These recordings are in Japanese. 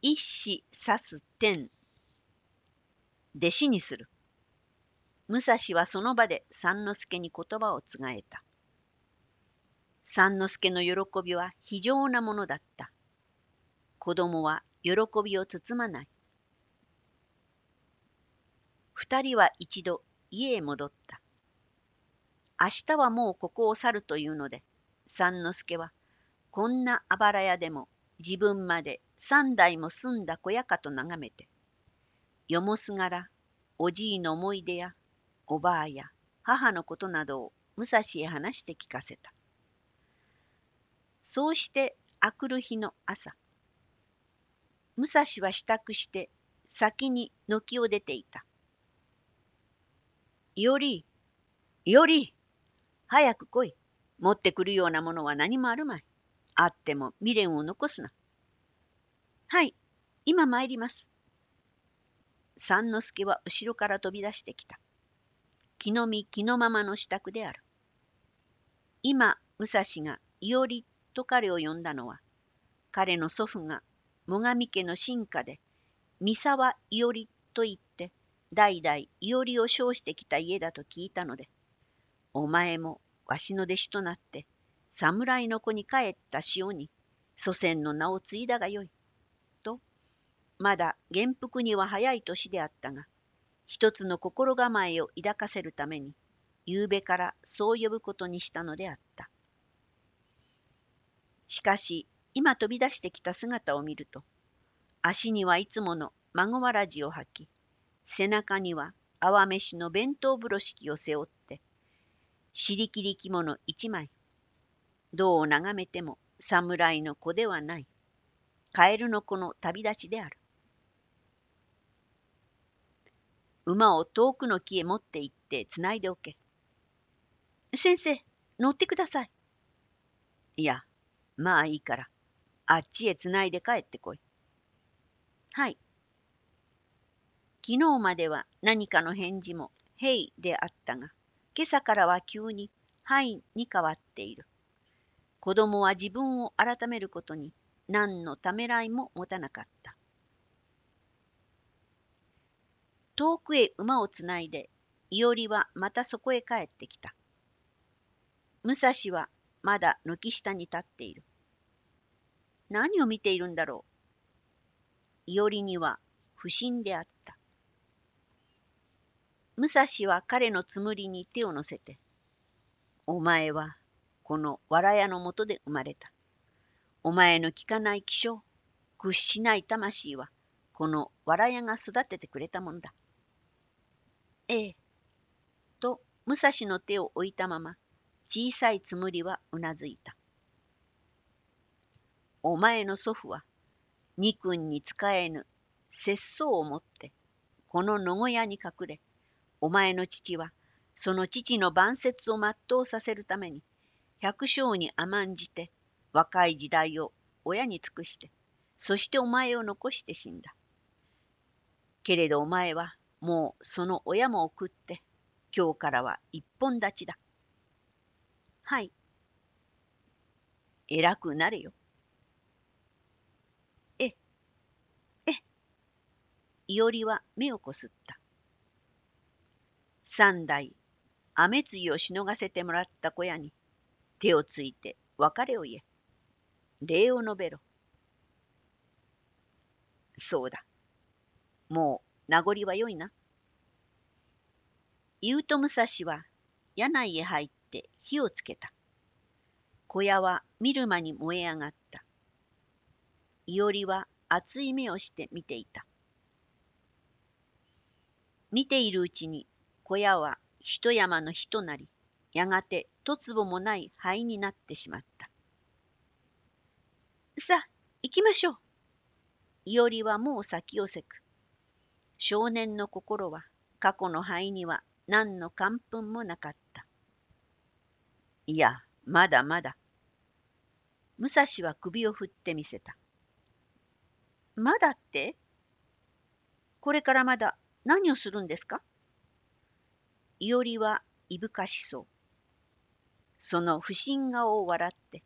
一子指す天。弟子にする。武蔵はその場で三之助に言葉を告がえた。三之助の喜びは非常なものだった。子供は喜びを包まない。二人は一度家へ戻った。明日はもうここを去るというので、三之助はこんなあばら屋でも自分まで三代も住んだ小屋かと眺めて、よもすがらおじいの思い出やおばあや母のことなどを武蔵へ話して聞かせた。そうしてあくる日の朝、武蔵は支度して先に軒を出ていた。いおり、いおり、早く来い。持ってくるようなものは何もあるまい。あっても未練を残すな。はい、今参ります。三之助は後ろから飛び出してきた。気の身気のままの支度である。今、武蔵がいおりと彼を呼んだのは、彼の祖父が最上家の進化で、三沢伊織と言って、代々伊織を称してきた家だと聞いたので、お前もわしの弟子となって、侍の子に帰った潮に、祖先の名を継いだがよい。まだ元服には早い年であったが、一つの心構えを抱かせるために、夕べからそう呼ぶことにしたのであった。しかし、今飛び出してきた姿を見ると、足にはいつもの孫わらじを履き、背中には泡飯の弁当風呂敷を背負って、尻切り着物一枚、どう眺めても侍の子ではない、カエルの子の旅立ちである。馬を遠くの木へ持って行ってつないでおけ。先生、乗ってください。いや、まあいいから。あっちへつないで帰ってこい。はい。昨日までは何かの返事も、へいであったが、今朝からは急に、はいに変わっている。子供は自分を改めることに何のためらいも持たなかった。遠くへ馬をつないで、いおりはまたそこへ帰ってきた。武蔵はまだ軒下に立っている。何を見ているんだろう。いおりには不審であった。武蔵は彼のつむりに手を乗せて、お前はこの藁屋のもとで生まれた。お前の聞かない気性、屈しない魂は、この藁屋が育ててくれたもんだ。ええ。と、武蔵の手を置いたまま、小さいつむりはうなずいた。お前の祖父は、二君に使えぬ節操をもって、この野小屋に隠れ、お前の父は、その父の晩節を全うさせるために、百姓に甘んじて、若い時代を親に尽くして、そしてお前を残して死んだ。けれどお前は、もうその親も送って、今日からは一本立ちだ。はい。偉くなれよ。え、えいおりは目をこすった。三代、雨露をしのがせてもらった小屋に手をついて別れを言え。礼を述べろ。そうだ。もう名残はよいな。言うと武蔵は柳井へ入って火をつけた。小屋は見る間に燃え上がった。いおりは熱い目をして見ていた。見ているうちに小屋は一山の火となり、やがてとつぼもない灰になってしまった。さあ、行きましょう。いおりはもう先をせく。少年の心は過去の灰には何の感奮もなかった。いや、まだまだ。武蔵は首を振ってみせた。まだって？これからまだ何をするんですか？いおりはいぶかしそう。その不審顔を笑って、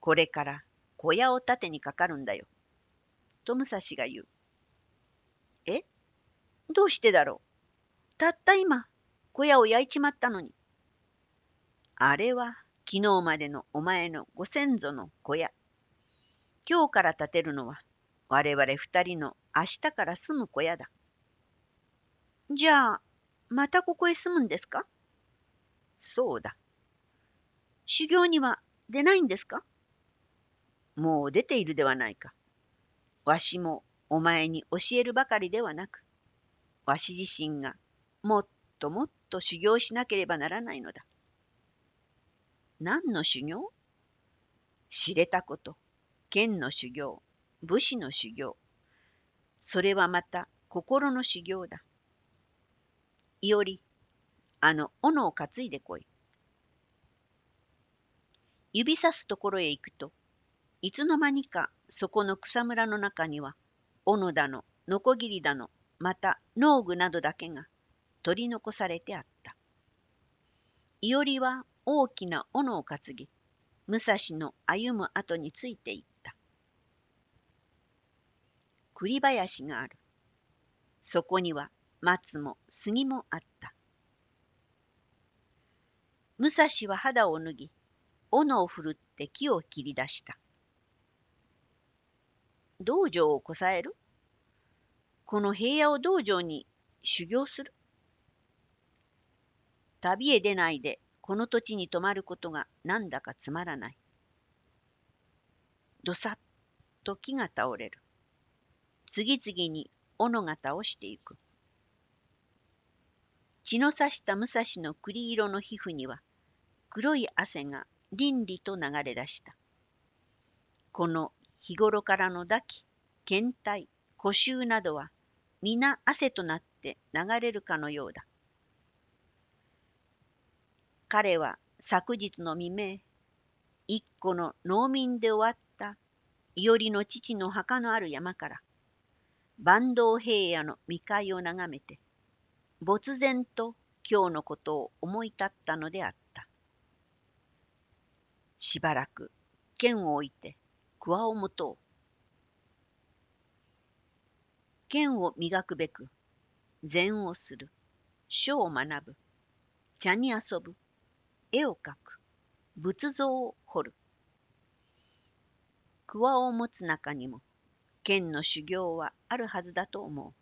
これから小屋を盾にかかるんだよ。と武蔵が言う。どうしてだろう？たった今、小屋を焼いちまったのに。あれは昨日までのお前のご先祖の小屋。今日から建てるのは我々二人の明日から住む小屋だ。じゃあ、またここへ住むんですか？そうだ。修行には出ないんですか？もう出ているではないか。わしもお前に教えるばかりではなく、わし自身がもっともっと修行しなければならないのだ。何の修行？知れたこと、剣の修行、武士の修行。それはまた心の修行だ。いおり、あの斧を担いでこい。指さすところへ行くと、いつの間にかそこの草むらの中には、斧だの、ノコギリだの、また農具などだけが取り残されてあった。いおりは大きな斧を担ぎ、武蔵の歩む後についていった。栗林がある。そこには松も杉もあった。武蔵は肌を脱ぎ、斧を振るって木を切り出した。道場をこさえる？この平野を道場に修行する旅へ出ないでこの土地に泊まることがなんだかつまらない。どさっと木が倒れる。次々に斧が倒していく。血のさした武蔵の栗色の皮膚には黒い汗が凛々と流れ出した。この日頃からの抱き、検体、古臭などは皆汗となって流れるかのようだ。彼は昨日の未明、一個の農民で終わったいおりの父の墓のある山から、坂東平野の未開を眺めて、没然と今日のことを思い立ったのであった。しばらく剣を置いて桑を持とう。剣を磨くべく禅をする、書を学ぶ、茶に遊ぶ、絵を描く、仏像を彫る。桑を持つ中にも剣の修行はあるはずだと思う。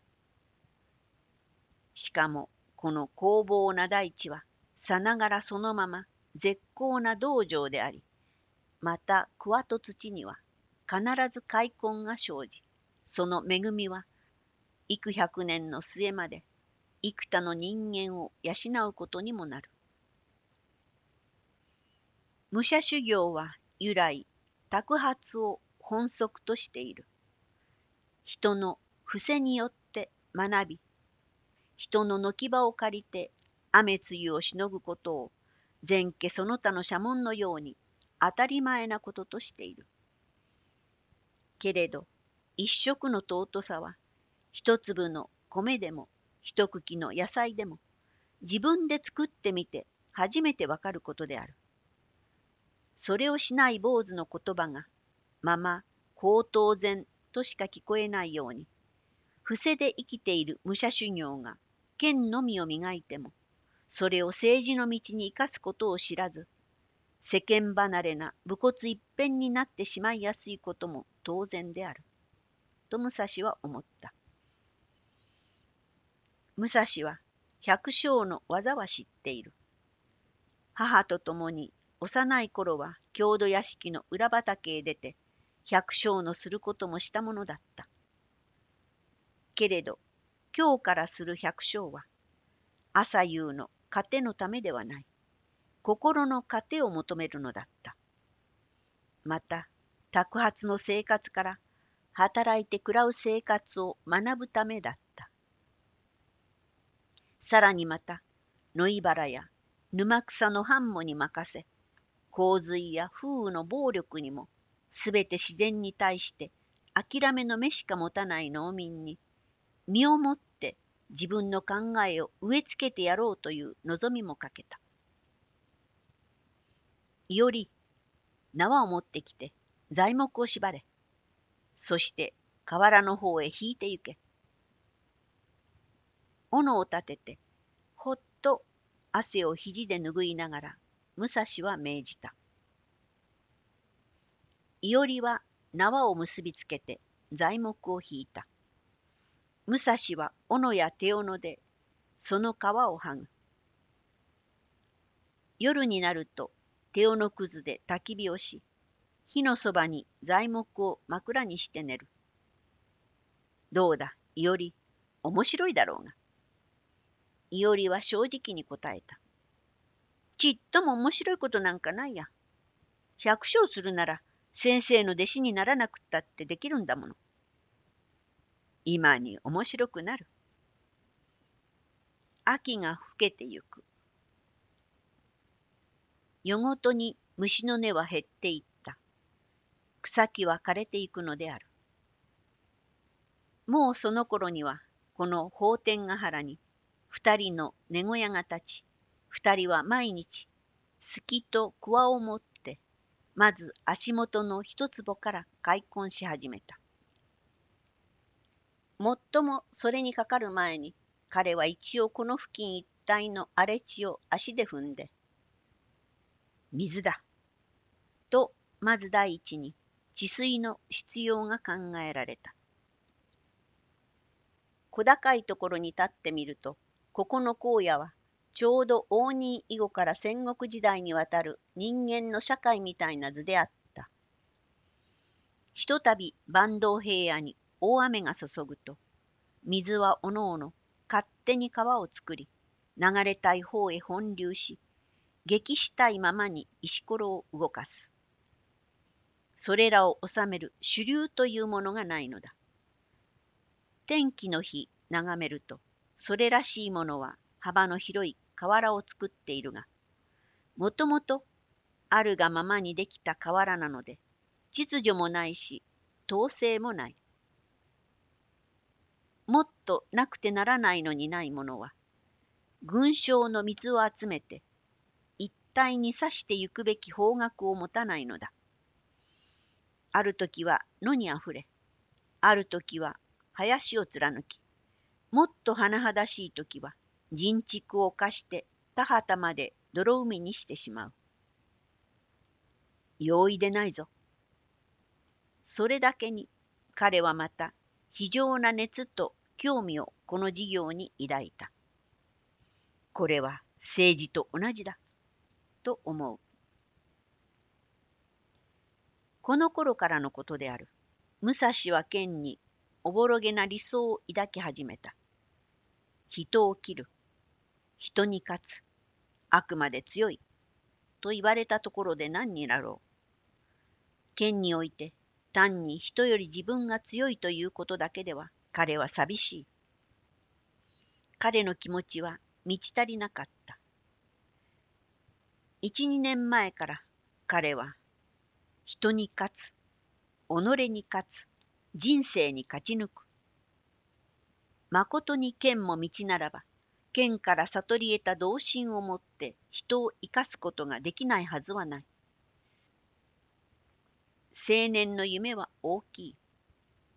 しかもこの工房な大地はさながらそのまま絶好な道場であり、また桑と土には必ず開墾が生じ、その恵みは幾百年の末まで幾多の人間を養うことにもなる。武者修行は由来、托発を本則としている。人の伏せによって学び、人の軒場を借りて雨露をしのぐことを前家その他の社門のように当たり前なこととしている。けれど、一食の尊さは、一粒の米でも、一茎の野菜でも、自分で作ってみて初めてわかることである。それをしない坊主の言葉が、まま、高等然としか聞こえないように、伏せで生きている武者修行が、剣のみを磨いても、それを政治の道に生かすことを知らず、世間離れな武骨一辺になってしまいやすいことも当然である。と武蔵は思った。武蔵は百姓の技は知っている。母と共に幼い頃は郷土屋敷の裏畑へ出て百姓のすることもしたものだった。けれど今日からする百姓は朝夕の糧のためではない。心の糧を求めるのだった。また、托発の生活から働いて食らう生活を学ぶためだった。さらにまた、野いばらや沼草の繁茂に任せ、洪水や風雨の暴力にも、すべて自然に対して諦めの目しか持たない農民に、身をもって自分の考えを植え付けてやろうという望みもかけた。いおり、縄を持ってきて材木を縛れ。そして河原の方へ引いて行け。斧を立てて、ほっと汗を肘で拭いながら、武蔵は命じた。いおりは縄を結びつけて材木を引いた。武蔵は斧や手斧でその皮を剥ぐ。夜になると手斧くずで焚き火をし、火のそばに材木を枕にして寝る。どうだ、いおり、面白いだろうが。いおりは正直に答えた。ちっとも面白いことなんかないや。百姓するなら先生の弟子にならなくったってできるんだもの。今に面白くなる。秋が更けてゆく。夜ごとに虫の根は減っていった。草木は枯れていくのである。もうその頃には、この法天ヶ原に、二人の寝小屋が立ち、二人は毎日、すきと桑を持って、まず足元の一坪から開墾し始めた。もっともそれにかかる前に、彼は一応この付近一帯の荒れ地を足で踏んで、水だ。と、まず第一に、治水の必要が考えられた。小高いところに立ってみると、ここの荒野は、ちょうど応仁以後から戦国時代にわたる人間の社会みたいな図であった。ひとたび坂東平野に大雨が注ぐと、水はおのおの勝手に川を作り、流れたい方へ本流し、激したいままに石ころを動かす。それらを治める主流というものがないのだ。天気の日眺めると、それらしいものは幅の広い河原を作っているが、もともとあるがままにできた河原なので、秩序もないし、統制もない。もっとなくてならないのにないものは、群衆の水を集めて、一体に刺してゆくべき方角を持たないのだ。ある時は野にあふれ、ある時は林を貫き、もっと甚だしい時は人畜を犯して田畑まで泥海にしてしまう。容易でないぞ。それだけに彼はまた非常な熱と興味をこの事業に抱いた。これは政治と同じだ、と思う。この頃からのことである。武蔵は剣におぼろげな理想を抱き始めた。人を切る。人に勝つ。あくまで強い。と言われたところで何になろう。剣において単に人より自分が強いということだけでは彼は寂しい。彼の気持ちは満ち足りなかった。一、二年前から彼は人に勝つ、己に勝つ、人生に勝ち抜く。まことに剣も道ならば、剣から悟り得た同心をもって人を生かすことができないはずはない。青年の夢は大きい。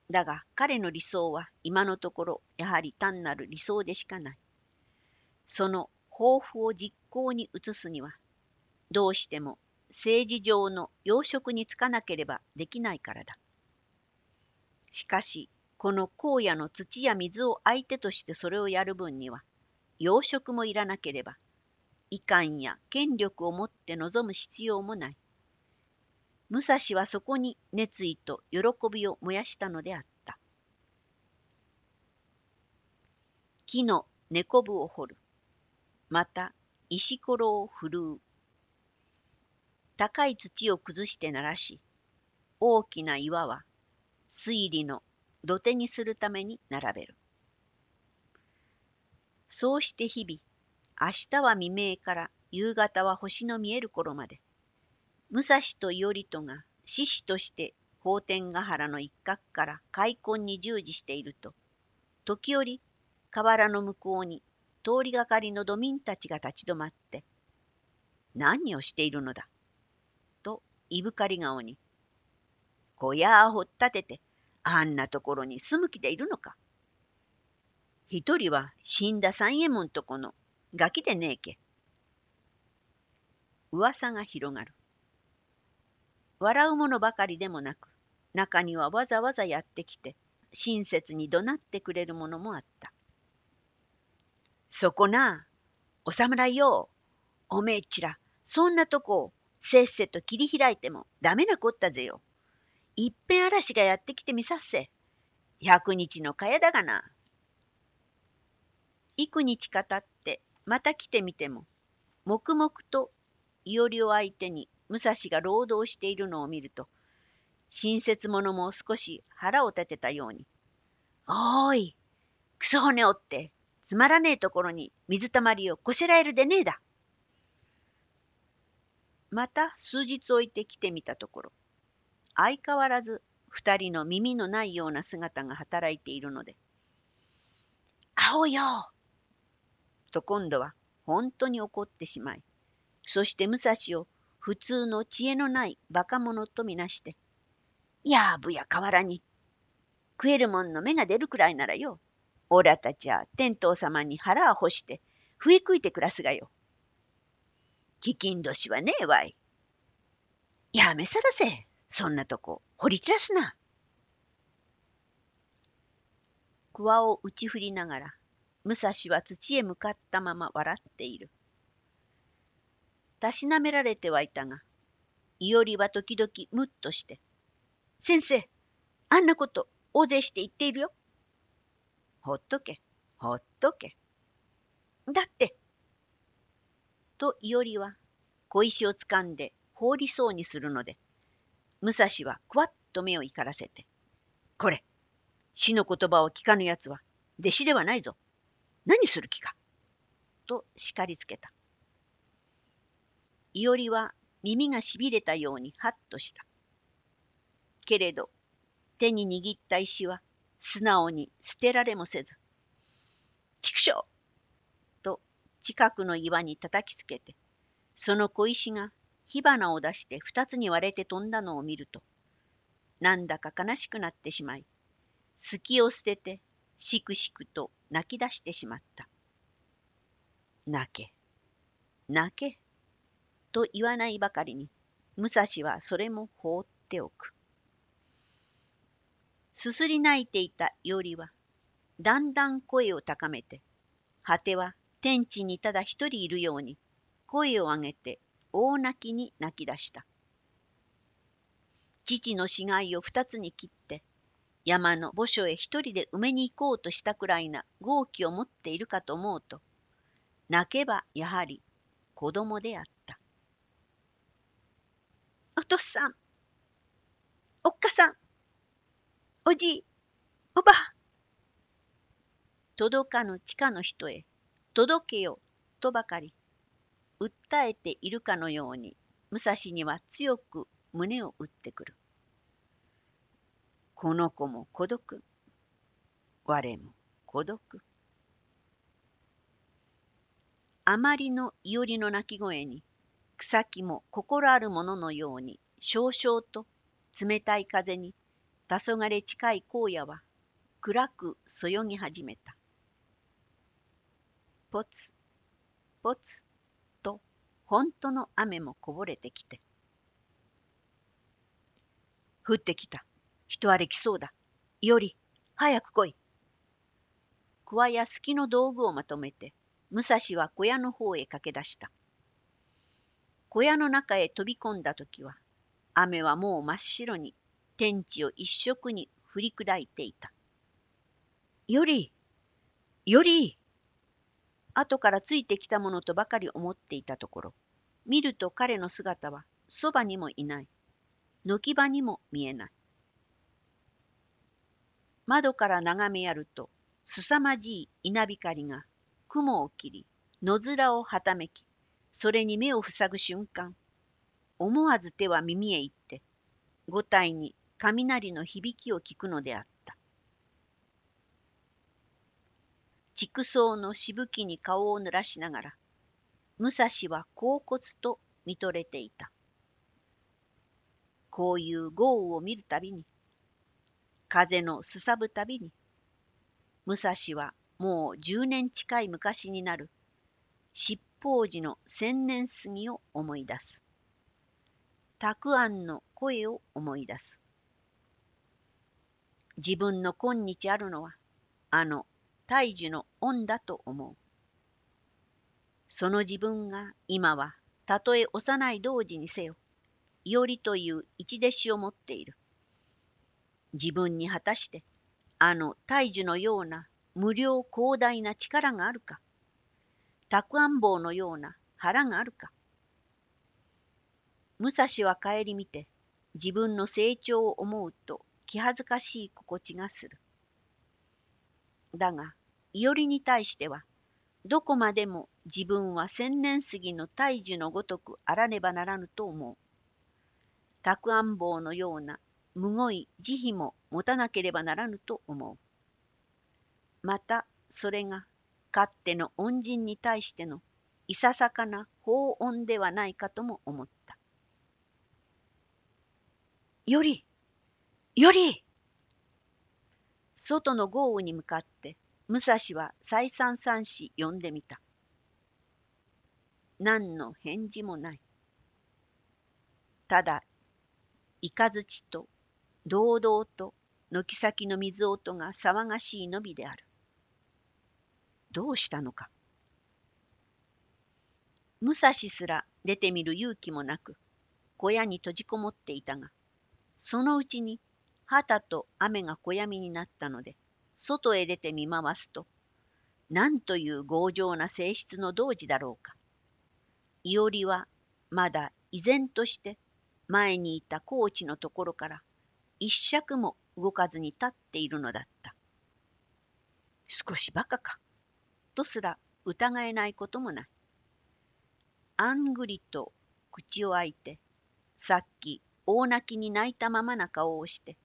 だが彼の理想は今のところやはり単なる理想でしかない。その抱負を実行に移すにはどうしても政治上の要職に就かなければできないからだ。しかしこの荒野の土や水を相手としてそれをやる分には要職もいらなければ遺憾や権力を持って望む必要もない。武蔵はそこに熱意と喜びを燃やしたのであった。木の根こぶを掘る。また石ころを振るう。高い土を崩して鳴らし、大きな岩は水利の土手にするために並べる。そうして日々、明日は未明から夕方は星の見える頃まで、武蔵と頼人が獅子として法天ヶ原の一角から開墾に従事していると、時折河原の向こうに通りがかりの土民たちが立ち止まって、何をしているのだ？といぶかり顔に、小屋を掘ったててあんなところに住む気でいるのか？一人は死んだ三右衛門とこのガキでねえけ。噂が広がる。笑う者ばかりでもなく、中にはわざわざやってきて、親切に怒鳴ってくれるものもあった。そこな、お侍よ、おめえちら、そんなとこをせっせと切り開いてもダメなこったぜよ。いっぺん嵐がやってきてみさっせ。百日のかやだがな。幾日かたってまた来てみても、黙々といおりを相手に武蔵が労働しているのを見ると、親切者も少し腹を立てたように、おーい、クソ骨折って、つまらねえところに水たまりをこしらえるでねえだ。また数日置いて来てみたところ、相変わらず二人の耳のないような姿が働いているので、青よと今度は本当に怒ってしまい、そして武蔵を普通の知恵のない馬鹿者とみなして、やぶや河原に、食えるもんの芽が出るくらいならよ、おらたちは天道様に腹を干して、笛食いて暮らすがよ。貴金年はねえわい。やめさらせ、そんなとこ、掘り散らすな。桑を打ち振りながら、武蔵は土へ向かったまま笑っている。たしなめられてはいたが、いおりは時々むっとして、先生、あんなこと大勢して言っているよ。ほっとけ、ほっとけ。だって、といおりは小石をつかんで放りそうにするので、武蔵はくわっと目を光らせて、これ、死の言葉を聞かぬやつは弟子ではないぞ。何する気か。と叱りつけた。いおりは耳がしびれたようにはっとした。けれど、手に握った石は素直に捨てられもせず、畜生と近くの岩に叩きつけて、その小石が火花を出して二つに割れて飛んだのを見ると、なんだか悲しくなってしまい、隙を捨ててしくしくと泣き出してしまった。泣け、泣け、と言わないばかりに、武蔵はそれも放っておく。すすり泣いていたいおりは、だんだん声を高めて、果ては天地にただ一人いるように、声を上げて大泣きに泣き出した。父の死骸を二つに切って、山の墓所へ一人で埋めに行こうとしたくらいな豪気を持っているかと思うと、泣けばやはり子供であった。お父さん、おっかさん、おじい、おばあ。届かぬ地下の人へ、届けよ、とばかり、訴えているかのように、武蔵には強く胸を打ってくる。この子も孤独。我も孤独。あまりのいおりの鳴き声に、草木も心あるもののように、少々と冷たい風に、黄昏近い荒野は、暗くそよぎ始めた。ぽつ、ぽつ、本当の雨もこぼれてきて。降ってきた。人あれ来そうだ。より、早く来い。桑やすきの道具をまとめて、武蔵は小屋の方へ駆け出した。小屋の中へ飛び込んだ時は、雨はもう真っ白に天地を一色に降り砕いていた。より、より、後からついてきたものとばかり思っていたところ、見ると彼の姿はそばにもいない。軒場にも見えない。窓から眺めやると、すさまじい稲光が雲を切り、野面をはためき、それに目を塞ぐ瞬間、思わず手は耳へ行って、五体に雷の響きを聞くのであった。畜生のしぶきに顔を濡らしながら、武蔵は恍惚と見とれていた。こういう豪雨を見るたびに、風のすさぶたびに、武蔵はもう十年近い昔になる七宝寺の千年杉を思い出す。たくあんの声を思い出す。自分の今日あるのは、あの大樹の恩だと思う。その自分が今はたとえ幼い同時にせよ、いおりという一弟子を持っている。自分に果たしてあの大樹のような無料広大な力があるか、たくあん棒のような腹があるか。武蔵は顧みて自分の成長を思うと気恥ずかしい心地がする。だが、いおりに対しては、どこまでも自分は千年杉の大樹のごとくあらねばならぬと思う。たくあん棒のようなむごい慈悲も持たなければならぬと思う。またそれがかっての恩人に対してのいささかな法恩ではないかとも思った。よりより外の豪雨に向かって武蔵は再三三子呼んでみた。何の返事もない。ただ、雷と堂々と軒先の水音が騒がしいのみである。どうしたのか。武蔵すら出てみる勇気もなく、小屋に閉じこもっていたが、そのうちに旗と雨が小闇になったので、外へ出て見回すと、なんという強情な性質の童子だろうか。いおりはまだ依然として前にいたコーチのところから一尺も動かずに立っているのだった。少しバカか。とすら疑えないこともない。あんぐりと口を開いて、さっき大泣きに泣いたままな顔をして、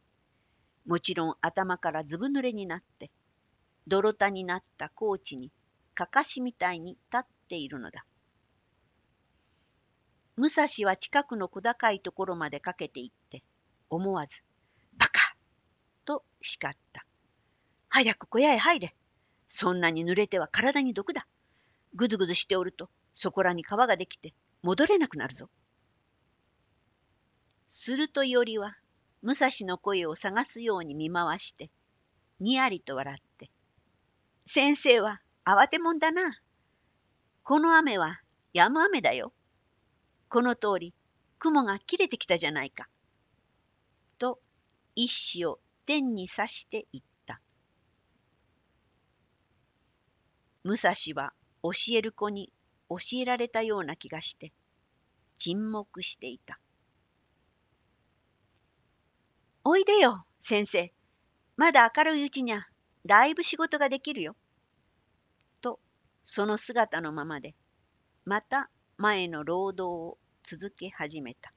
もちろん頭からずぶ濡れになって、泥田になったコーチにかかしみたいに立っているのだ。武蔵は近くの小高いところまでかけていって、思わず、バカと叱った。早く小屋へ入れ。そんなに濡れては体に毒だ。ぐずぐずしておると、そこらに川ができて、戻れなくなるぞ。するといおりは、武蔵の声を探すように見回して、にやりと笑って、先生は慌てもんだな。この雨は止む雨だよ。この通り、雲が切れてきたじゃないか。と、一子を天に刺して言った。武蔵は教える子に教えられたような気がして、沈黙していた。おいでよ、先生。まだ明るいうちにゃ、だいぶ仕事ができるよ。と、その姿のままで、また前の労働を続け始めた。